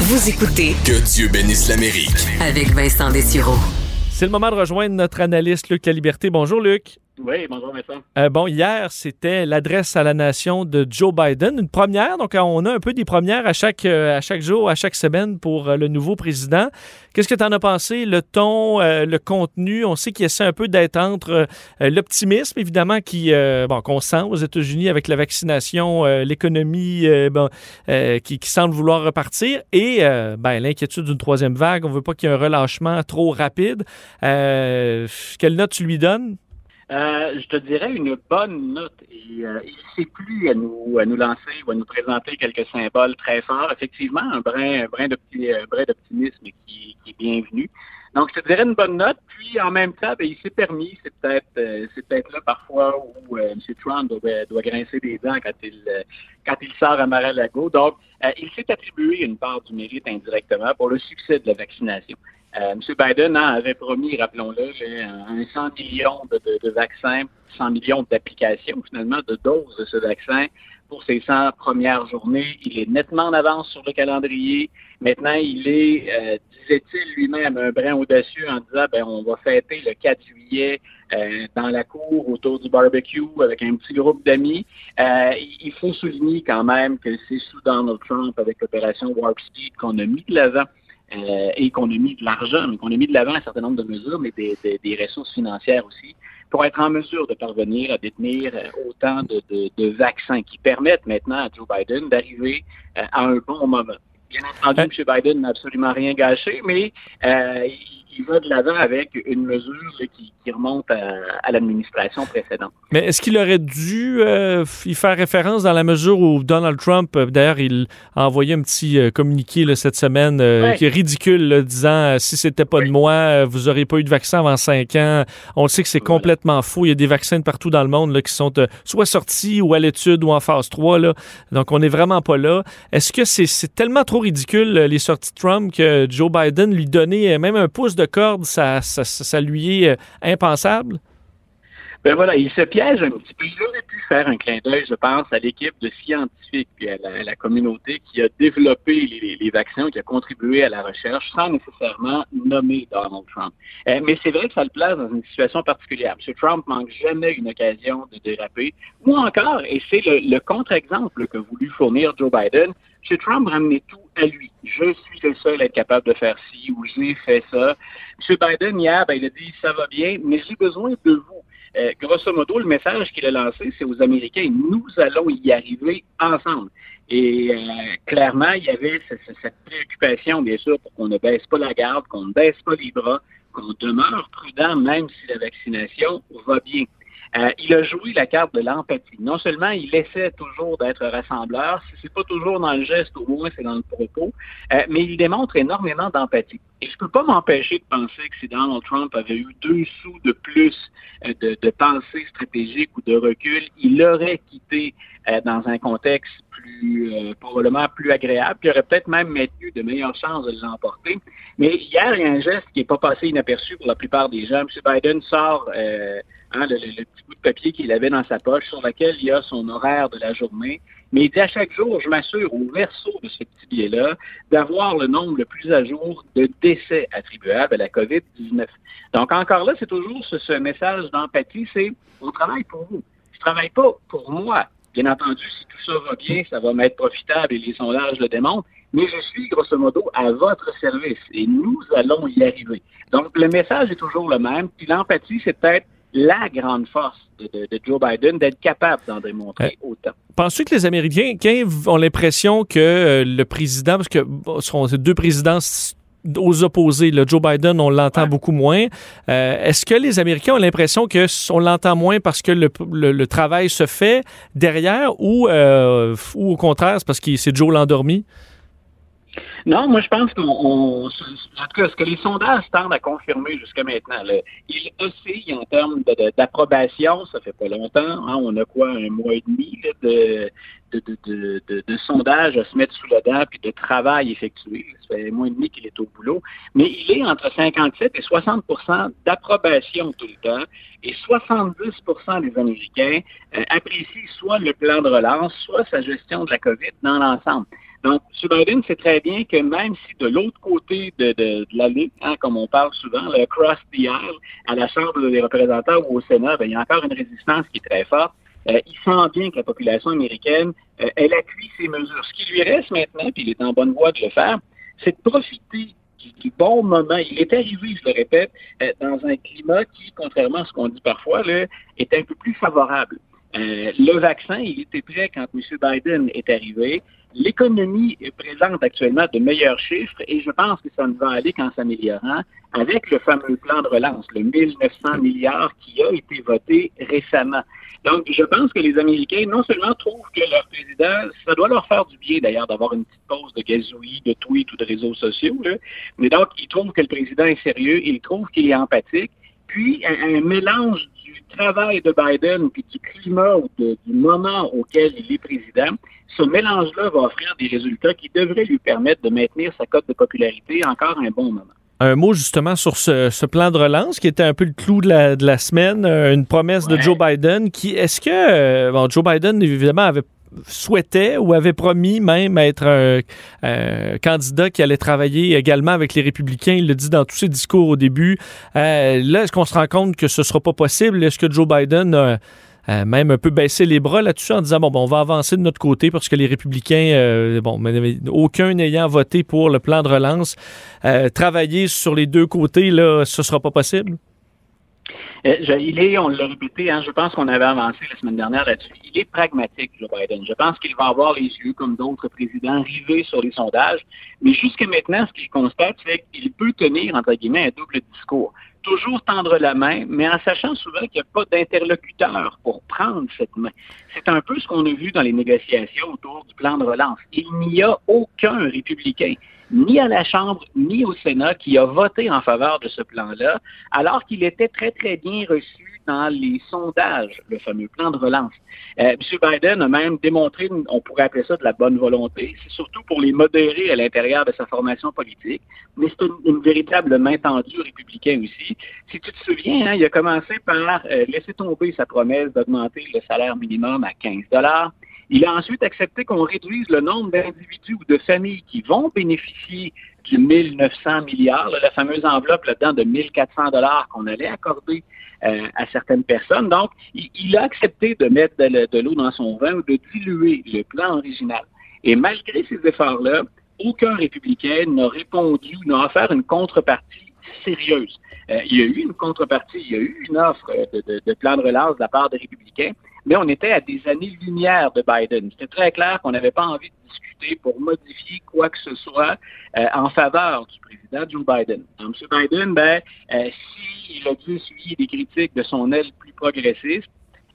Vous écoutez Que Dieu bénisse l'Amérique. avec Vincent Dessureau. C'est le moment de rejoindre notre analyste Luc La Liberté. Bonjour Luc. Oui, bonjour Vincent. Euh, bon, hier, c'était l'adresse à la nation de Joe Biden, une première. Donc, on a un peu des premières à chaque, euh, à chaque jour, à chaque semaine pour euh, le nouveau président. Qu'est-ce que tu en as pensé? Le ton, euh, le contenu, on sait qu'il essaie un peu d'être entre euh, l'optimisme, évidemment, qui, euh, bon, qu'on sent aux États-Unis avec la vaccination, euh, l'économie euh, euh, qui, semble vouloir repartir, et euh, ben, l'inquiétude d'une troisième vague. On veut pas qu'il y ait un relâchement trop rapide. Euh, quelle note tu lui donnes? Euh, je te dirais une bonne note. Et, euh, il ne sait plus à nous, à nous lancer ou à nous présenter quelques symboles très forts. Effectivement, un brin, un brin d'opti- brin d'optimisme qui, est bienvenu. Donc, je te dirais une bonne note. Puis, en même temps, ben, il s'est permis, c'est peut-être euh, c'est peut-être là parfois où M. Trump doit, grincer des dents quand il, quand il sort à Mar-a-Lago. Donc, il s'est attribué une part du mérite indirectement pour le succès de la vaccination. Euh, M. Biden hein, avait promis, rappelons-le, un un 100 millions de vaccins, 100 millions d'applications finalement, de doses de ce vaccin pour ses 100 premières journées. Il est nettement en avance sur le calendrier. Maintenant, il est, euh, disait-il lui-même, un brin audacieux en disant, ben, on va fêter le 4 juillet euh, dans la cour autour du barbecue avec un petit groupe d'amis. Euh, il faut souligner quand même que c'est sous Donald Trump avec l'opération Warp Speed qu'on a mis de l'avant euh, et qu'on a mis de l'argent, mais qu'on a mis de l'avant un certain nombre de mesures, mais des, des- des ressources financières aussi, pour être en mesure de parvenir à détenir euh, autant de, de- de vaccins qui permettent maintenant à Joe Biden d'arriver euh, à un bon moment. Bien entendu. M. Biden n'a absolument rien gâché, mais euh, il, il va de l'avant avec une mesure qui, qui remonte à, à l'administration précédente. Mais est-ce qu'il aurait dû euh, y faire référence dans la mesure où Donald Trump, euh, d'ailleurs, il a envoyé un petit euh, communiqué là, cette semaine euh, Ouais. qui est ridicule, là, disant si c'était pas de moi, vous aurez pas eu de vaccin avant cinq ans. On le sait que c'est Voilà. complètement faux. Il y a des vaccins de partout dans le monde là, qui sont euh, soit sortis ou à l'étude ou en phase 3. Là. Donc, on n'est vraiment pas là. Est-ce que c'est tellement trop ridicule, les sorties de Trump, que Joe Biden lui donnait même un pouce de corde, ça, lui est euh, impensable? Ben voilà, il se piège un petit peu. Il aurait pu faire un clin d'œil, je pense, à l'équipe de scientifiques et à la, communauté qui a développé les, les- vaccins, qui a contribué à la recherche, sans nécessairement nommer Donald Trump. Euh, mais c'est vrai que ça le place dans une situation particulière. M. Trump manque jamais une occasion de déraper. Ou encore, et c'est le, le contre-exemple que voulu fournir Joe Biden, M. Trump ramenait tout lui. Je suis le seul à être capable de faire ci ou j'ai fait ça. M. Biden, hier, ben, il a dit ça va bien, mais j'ai besoin de vous. Euh, grosso modo, le message qu'il a lancé, c'est aux Américains, nous allons y arriver ensemble. Et euh, clairement, il y avait ce- ce- cette préoccupation, bien sûr, pour qu'on ne baisse pas la garde, qu'on ne baisse pas les bras, qu'on demeure prudent, même si la vaccination va bien. Euh, il a joué la carte de l'empathie. Non seulement il essaie toujours d'être rassembleur, si c'est pas toujours dans le geste, au moins c'est dans le propos, euh, mais il démontre énormément d'empathie. Et je peux pas m'empêcher de penser que si Donald Trump avait eu deux sous de plus euh, de, de pensée stratégique ou de recul, il aurait quitté euh, dans un contexte plus euh, probablement plus agréable, qui aurait peut-être même maintenu de meilleures chances de l'emporter. Mais hier, il y a un geste qui n'est pas passé inaperçu pour la plupart des gens. M. Biden sort euh, hein, le- le petit bout de papier qu'il avait dans sa poche sur lequel il y a son horaire de la journée. Mais il dit à chaque jour, je m'assure au verso de ce petit billet-là d'avoir le nombre le plus à jour de décès attribuables à la COVID-19. Donc encore là, c'est toujours ce, ce message d'empathie, c'est on travaille pour vous. Je travaille pas pour moi. Bien entendu, si tout ça va bien, ça va m'être profitable et les sondages le démontrent, mais je suis grosso modo à votre service et nous allons y arriver. Donc le message est toujours le même, puis l'empathie, c'est peut-être la grande force de, de- de Joe Biden d'être capable d'en démontrer autant. Penses-tu que les Américains ont l'impression que euh, le président, parce que bon, ce sont deux présidents aux opposés, là, Joe Biden, on l'entend Ouais. beaucoup moins. Euh, Est-ce que les Américains ont l'impression que on l'entend moins parce que le, le- le travail se fait derrière ou, euh, ou au contraire, c'est parce que c'est Joe l'endormi? Non, moi je pense qu'on, on- en tout cas, ce que les sondages tendent à confirmer jusqu'à maintenant, là, il oscille en termes d'approbation, ça fait pas longtemps, hein, on a quoi, un mois et demi là, de, de, de sondages à se mettre sous la dent, puis de travail effectué, ça fait un mois et demi qu'il est au boulot, mais il est entre 57 et 60% d'approbation tout le temps, et 70% des Américains euh, apprécient soit le plan de relance, soit sa gestion de la COVID dans l'ensemble. Donc. Biden sait très bien que même si de l'autre côté de, de, la ligne, hein, comme on parle souvent, le cross the aisle, à la Chambre des représentants ou au Sénat, ben, il y a encore une résistance qui est très forte. Euh, il sent bien que la population américaine, euh, elle appuie ces mesures. Ce qui lui reste maintenant, puis il est en bonne voie de le faire, c'est de profiter du, bon moment. Il est arrivé, je le répète, euh, dans un climat qui, contrairement à ce qu'on dit parfois, là, est un peu plus favorable. Euh, le vaccin, il était prêt quand M. Biden est arrivé. L'économie présente actuellement de meilleurs chiffres et je pense que ça ne va aller qu'en s'améliorant avec le fameux plan de relance, le 1900 milliards qui a été voté récemment. Donc, je pense que les Américains, non seulement trouvent que leur président, ça doit leur faire du bien d'ailleurs d'avoir une petite pause de gazouillis, de tweets ou de réseaux sociaux, là, mais donc, ils trouvent que le président est sérieux, ils trouvent qu'il est empathique, puis un, mélange du travail de Biden puis du climat ou du moment auquel il est président, ce mélange-là va offrir des résultats qui devraient lui permettre de maintenir sa cote de popularité encore un bon moment. Un mot justement sur ce, plan de relance qui était un peu le clou de la, semaine, euh, une promesse de Joe Biden qui, est-ce que, euh, bon, Joe Biden évidemment avait souhaitait ou avait promis même être un, candidat qui allait travailler également avec les républicains. Il le dit dans tous ses discours au début. Euh, là, est-ce qu'on se rend compte que ce ne sera pas possible? Est-ce que Joe Biden a même un peu baisser les bras là-dessus en disant bon, on va avancer de notre côté parce que les républicains, euh, bon, aucun n'ayant voté pour le plan de relance, euh, travailler sur les deux côtés, là, ce sera pas possible? Il est, on l'a répété, hein, je pense qu'on avait avancé la semaine dernière là-dessus. Il est pragmatique, Joe Biden. Je pense qu'il va avoir les yeux, comme d'autres présidents, rivés sur les sondages. Mais jusqu'à maintenant, ce qu'il constate, c'est qu'il peut tenir, entre guillemets, un double discours toujours tendre la main, mais en sachant souvent qu'il n'y a pas d'interlocuteur pour prendre cette main. C'est un peu ce qu'on a vu dans les négociations autour du plan de relance. Il n'y a aucun républicain, ni à la Chambre, ni au Sénat, qui a voté en faveur de ce plan-là, alors qu'il était très, très bien reçu dans les sondages, le fameux plan de relance. Euh, M. Biden a même démontré, on pourrait appeler ça de la bonne volonté, c'est surtout pour les modérer à l'intérieur de sa formation politique, mais c'est une, véritable main tendue républicain aussi. Si tu te souviens, hein, il a commencé par euh, laisser tomber sa promesse d'augmenter le salaire minimum à 15 il a ensuite accepté qu'on réduise le nombre d'individus ou de familles qui vont bénéficier du 1900 milliards, la fameuse enveloppe là-dedans de 1400 dollars qu'on allait accorder euh, à certaines personnes. Donc, il, a accepté de mettre de, l'eau dans son vin ou de diluer le plan original. Et malgré ces efforts-là, aucun républicain n'a répondu, n'a offert une contrepartie sérieuse. Euh, il y a eu une contrepartie, il y a eu une offre de, de plan de relance de la part des républicains, mais on était à des années-lumière de Biden. C'était très clair qu'on n'avait pas envie de discuter pour modifier quoi que ce soit euh, en faveur du président Joe Biden. Donc, M. Biden, ben, euh, s'il a dû suivre des critiques de son aile plus progressiste,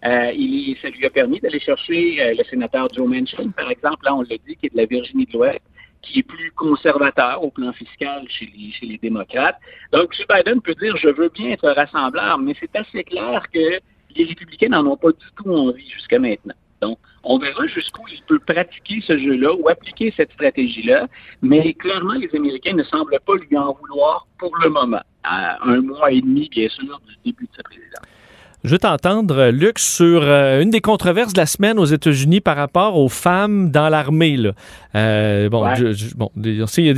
euh, il, ça lui a permis d'aller chercher euh, le sénateur Joe Manchin, par exemple, là, on l'a dit, qui est de la Virginie de l'Ouest, qui est plus conservateur au plan fiscal chez les, chez les démocrates. Donc, M. Biden peut dire, je veux bien être rassembleur, mais c'est assez clair que les républicains n'en ont pas du tout envie jusqu'à maintenant. Donc, on verra jusqu'où il peut pratiquer ce jeu-là ou appliquer cette stratégie-là, mais clairement, les Américains ne semblent pas lui en vouloir pour le moment, à un mois et demi, bien sûr, du début de sa présidence. Je veux t'entendre, Luc, sur euh, une des controverses de la semaine aux États-Unis par rapport aux femmes dans l'armée. Euh, bon, bon, on sait qu'il y a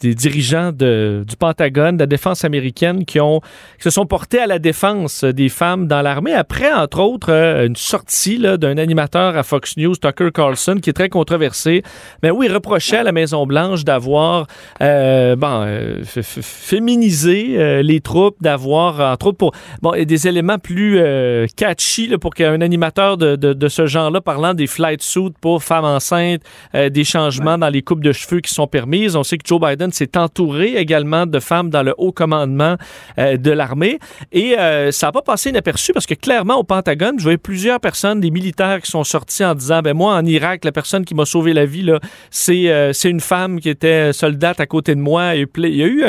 des, dirigeants de, du Pentagone, de la défense américaine, qui, ont, qui se sont portés à la défense des femmes dans l'armée après, entre autres, euh, une sortie d'un animateur à Fox News, Tucker Carlson, qui est très controversé. Mais oui, il reprochait à la Maison-Blanche d'avoir bon, féminisé les troupes, d'avoir, entre autres, pour bon, des éléments plus euh, catchy pour qu'un animateur de, de, ce genre-là parlant des flight suits pour femmes enceintes, euh, des changements dans les coupes de cheveux qui sont permises. On sait que Joe Biden s'est entouré également de femmes dans le haut commandement euh, de l'armée. Et ça n'a pas passé inaperçu parce que clairement, au Pentagone, je voyais plusieurs personnes, des militaires qui sont sortis en disant, ben moi, en Irak, la personne qui m'a sauvé la vie, c'est une femme qui était soldate à côté de moi. Il y a eu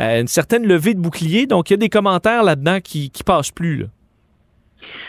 une certaine levée de bouclier. Donc, il y a des commentaires là-dedans qui, qui passent plus. Là.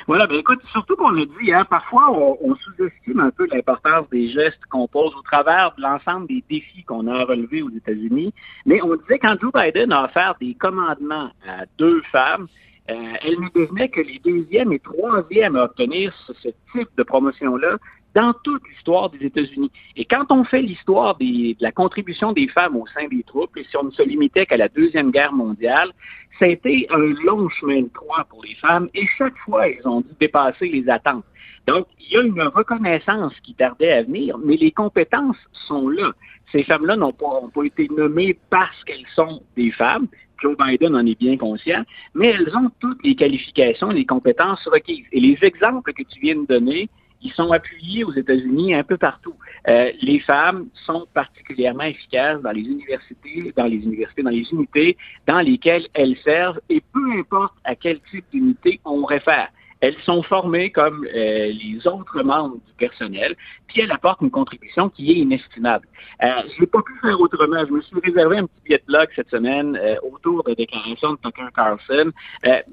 Voilà, ben écoute, surtout qu'on le dit, hein, parfois on, sous-estime un peu l'importance des gestes qu'on pose au travers de l'ensemble des défis qu'on a relevés aux États-Unis. Mais on disait quand Joe Biden a offert des commandements à deux femmes, euh, elles ne devenaient que les deuxièmes et troisièmes à obtenir ce, type de promotion-là dans toute l'histoire des États-Unis. Et quand on fait l'histoire de la contribution des femmes au sein des troupes, et si on ne se limitait qu'à la Deuxième Guerre mondiale, ça a été un long chemin de croix pour les femmes et chaque fois, elles ont dû dépasser les attentes. Donc, il y a une reconnaissance qui tardait à venir, mais les compétences sont là. Ces femmes-là n'ont pas, pas été nommées parce qu'elles sont des femmes. Joe Biden en est bien conscient, mais elles ont toutes les qualifications, les compétences requises. Et les exemples que tu viens de donner, ils sont appuyés aux États-Unis un peu partout. Euh, les femmes sont particulièrement efficaces dans les universités, dans les universités, dans les unités dans lesquelles elles servent, et peu importe à quel type d'unité on réfère. Elles sont formées comme euh, les autres membres du personnel, puis elles apportent une contribution qui est inestimable. Euh, je n'ai pas pu faire autrement. Je me suis réservé un petit billet de log cette semaine euh, autour de la déclaration de Tucker Carlson.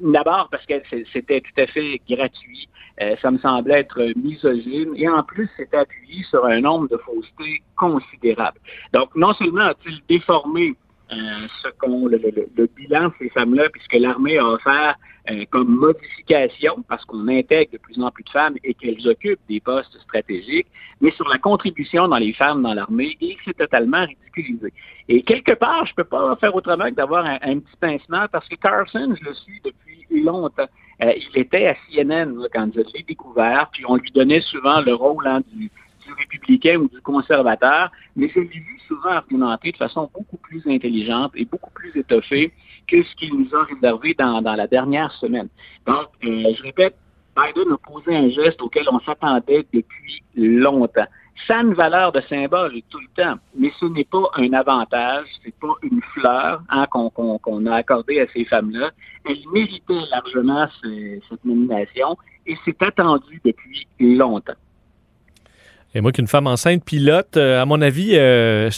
D'abord parce que c'était tout à fait gratuit. ça me semblait être misogyne. Et en plus, c'était appuyé sur un nombre de faussetés considérables. Donc, non seulement a-t-il déformé ce qu'on le, le, bilan de ces femmes-là, puisque l'armée a offert euh, comme modification, parce qu'on intègre de plus en plus de femmes et qu'elles occupent des postes stratégiques, mais sur la contribution dans les femmes dans l'armée, et c'est totalement ridiculisé. Et quelque part, je peux pas faire autrement que d'avoir un, petit pincement, parce que Carson, je le suis depuis longtemps. Euh, il était à CNN quand je l'ai découvert, puis on lui donnait souvent le rôle hein, du, du républicain ou du conservateur, mais je l'ai vu souvent argumenter de façon beaucoup intelligente et beaucoup plus étoffée que ce qu'il nous a réservé dans, la dernière semaine. Donc, euh, je répète, Biden a posé un geste auquel on s'attendait depuis longtemps. Ça a une valeur de symbole tout le temps, mais ce n'est pas un avantage, c'est pas une fleur hein, qu'on a accordée à ces femmes-là. Elles méritaient largement cette nomination et c'est attendu depuis longtemps. Et moi, qu'une femme enceinte pilote, euh, à mon avis, euh,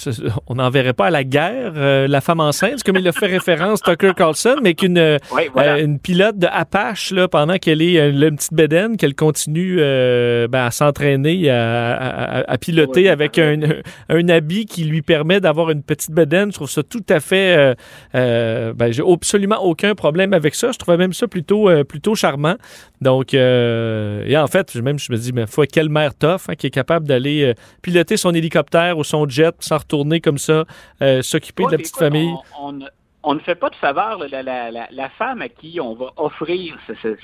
on n'en verrait pas à la guerre, euh, la femme enceinte, comme il a fait référence Tucker Carlson, mais qu'une une pilote de Apache, là, pendant qu'elle est une petite bédaine, qu'elle continue ben, à s'entraîner, à, piloter avec un, un, habit qui lui permet d'avoir une petite bédaine. Je trouve ça tout à fait... ben, j'ai absolument aucun problème avec ça. Je trouvais même ça plutôt, plutôt charmant. Donc, et en fait, même je me dis, mais faut quelle mère tough hein, qui est capable d'aller euh, piloter son hélicoptère ou son jet sans retourner comme ça, euh, s'occuper de la petite famille. On, ne fait pas de faveur. La, femme à qui on va offrir cette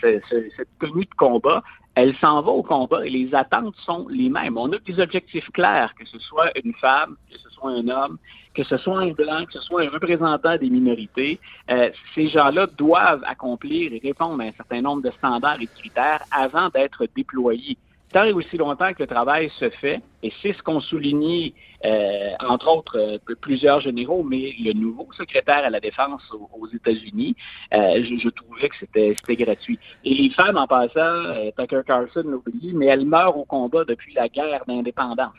tenue de combat, elle s'en va au combat et les attentes sont les mêmes. On a des objectifs clairs, que ce soit une femme, que ce soit un homme, que ce soit un blanc, que ce soit un représentant des minorités. Euh, ces gens-là doivent accomplir et répondre à un certain nombre de standards et de critères avant d'être déployés tant et aussi longtemps que le travail se fait, et c'est ce qu'ont souligné, euh, entre autres, euh, plusieurs généraux, mais le nouveau secrétaire à la Défense aux, États-Unis, euh, je, trouvais que c'était gratuit. Et les femmes, en passant, Tucker Carlson l'a oublié, mais elles meurent au combat depuis la guerre d'indépendance.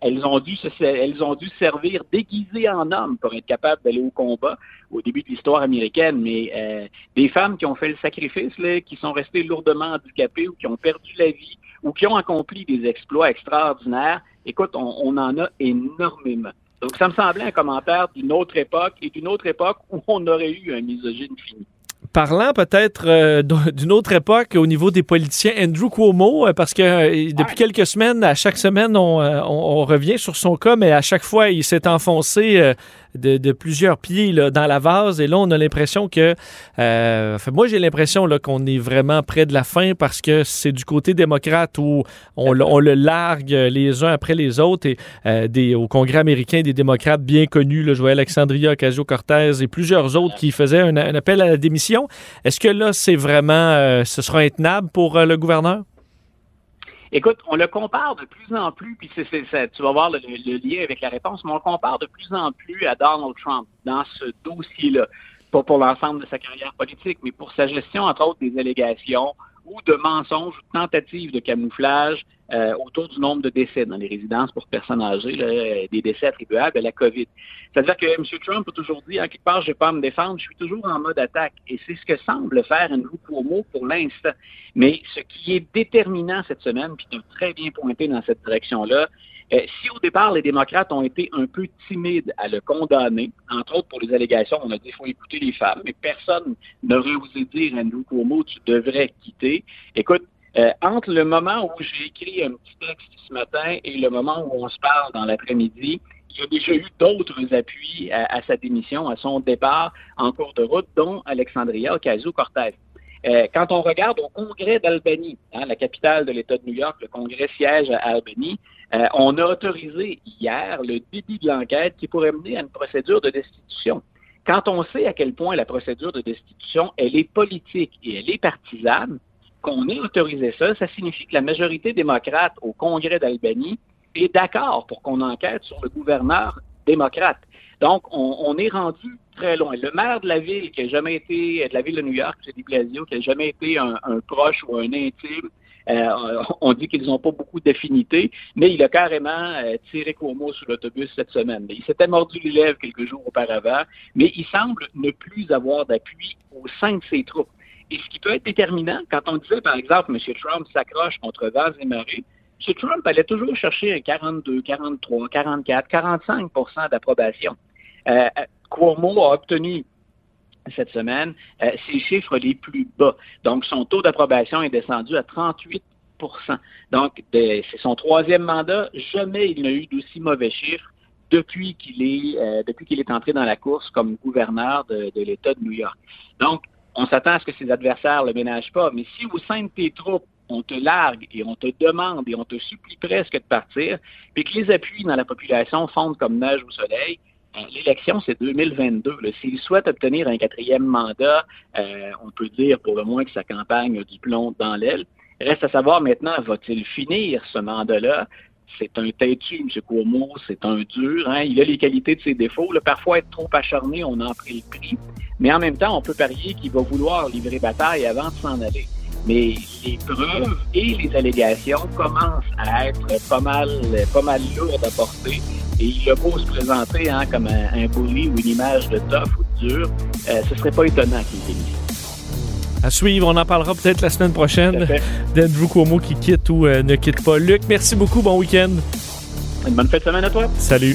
Elles ont, dû elles ont dû servir déguisées en hommes pour être capables d'aller au combat au début de l'histoire américaine, mais des femmes qui ont fait le sacrifice, qui sont restées lourdement handicapées ou qui ont perdu la vie ou qui ont accompli des exploits extraordinaires, écoute, on, en a énormément. Donc, ça me semblait un commentaire d'une autre époque et d'une autre époque où on aurait eu un misogyne fini parlant peut-être euh, d'une autre époque au niveau des politiciens, Andrew Cuomo, euh, parce que euh, depuis quelques semaines, à chaque semaine, on, on, revient sur son cas, mais à chaque fois, il s'est enfoncé de, plusieurs pieds là, dans la vase. Et là, on a l'impression que... Euh, moi, j'ai l'impression qu'on est vraiment près de la fin parce que c'est du côté démocrate où on, le largue les uns après les autres. Et des, au Congrès américain, des démocrates bien connus, là, vois Alexandria Ocasio-Cortez et plusieurs autres qui faisaient un, appel à la démission. Est-ce que là, c'est vraiment... Euh, ce sera intenable pour le gouverneur? Écoute, on le compare de plus en plus, puis c'est, tu vas voir le, lien avec la réponse, mais on le compare de plus en plus à Donald Trump dans ce dossier-là. Pas pour l'ensemble de sa carrière politique, mais pour sa gestion, entre autres, des allégations ou de mensonges ou tentatives de camouflage euh, autour du nombre de décès dans les résidences pour personnes âgées, euh, des décès attribuables à la COVID. C'est-à-dire que M. Trump a toujours dit, en quelque part, je ne vais pas me défendre, je suis toujours en mode attaque. Et c'est ce que semble faire Andrew Cuomo pour l'instant. Mais ce qui est déterminant cette semaine, puis tu très bien pointé dans cette direction-là, euh, si au départ, les démocrates ont été un peu timides à le condamner, entre autres pour les allégations, on a dit qu'il faut écouter les femmes, mais personne n'aurait osé dire Andrew Cuomo, tu devrais quitter. Écoute, Euh, entre le moment où j'ai écrit un petit texte ce matin et le moment où on se parle dans l'après-midi, il y a déjà eu d'autres appuis à, sa démission, à son départ en cours de route, dont Alexandria Ocasio-Cortez. Euh, quand on regarde au Congrès d'Albany, hein, la capitale de l'État de New York, le Congrès siège à Albany, euh, on a autorisé hier le début de l'enquête qui pourrait mener à une procédure de destitution. Quand on sait à quel point la procédure de destitution, elle est politique et elle est partisane, qu'on ait autorisé ça, ça signifie que la majorité démocrate au Congrès d'Albany est d'accord pour qu'on enquête sur le gouverneur démocrate. Donc, on, est rendu très loin. Le maire de la ville, qui n'a jamais été, de la ville de New York, c'est Blasio, qui n'a jamais été un, proche ou un intime, euh, on dit qu'ils n'ont pas beaucoup d'affinités, mais il a carrément euh, tiré Cuomo sur l'autobus cette semaine. il s'était mordu les lèvres quelques jours auparavant, mais il semble ne plus avoir d'appui au sein de ses troupes. Et ce qui peut être déterminant, quand on disait, par exemple, M. Trump s'accroche contre vents et marées, M. Trump allait toujours chercher un 42, 43, 44, 45% d'approbation. Euh, Cuomo a obtenu cette semaine euh, ses chiffres les plus bas. Donc, son taux d'approbation est descendu à 38% Donc, c'est son troisième mandat. Jamais il n'a eu d'aussi mauvais chiffres depuis qu'il est, euh, est entré dans la course comme gouverneur de, de l'État de New York. Donc, on s'attend à ce que ses adversaires ne le ménagent pas. Mais si au sein de tes troupes, on te largue et on te demande et on te supplie presque de partir, puis que les appuis dans la population fondent comme neige au soleil, euh, l'élection, c'est 2022. S'il souhaite obtenir un quatrième mandat, euh, on peut dire pour le moins que sa campagne a du plomb dans l'aile. Reste à savoir maintenant, va-t-il finir ce mandat-là? C'est un têtu, M. Cuomo, c'est un dur. Hein? Il a les qualités de ses défauts. Parfois, être trop acharné, on en pris le prix. Mais en même temps, on peut parier qu'il va vouloir livrer bataille avant de s'en aller. Mais les preuves et les allégations commencent à être pas mal, pas mal lourdes à porter. Et il a beau se présenter hein, comme un, un, bully ou une image de tough ou de dur, euh, ce serait pas étonnant qu'il démissionne. À suivre, on en parlera peut-être la semaine prochaine d'Andrew Cuomo qui quitte ou euh, ne quitte pas. Luc, merci beaucoup, bon week-end. Une bonne fête de semaine à toi. Salut.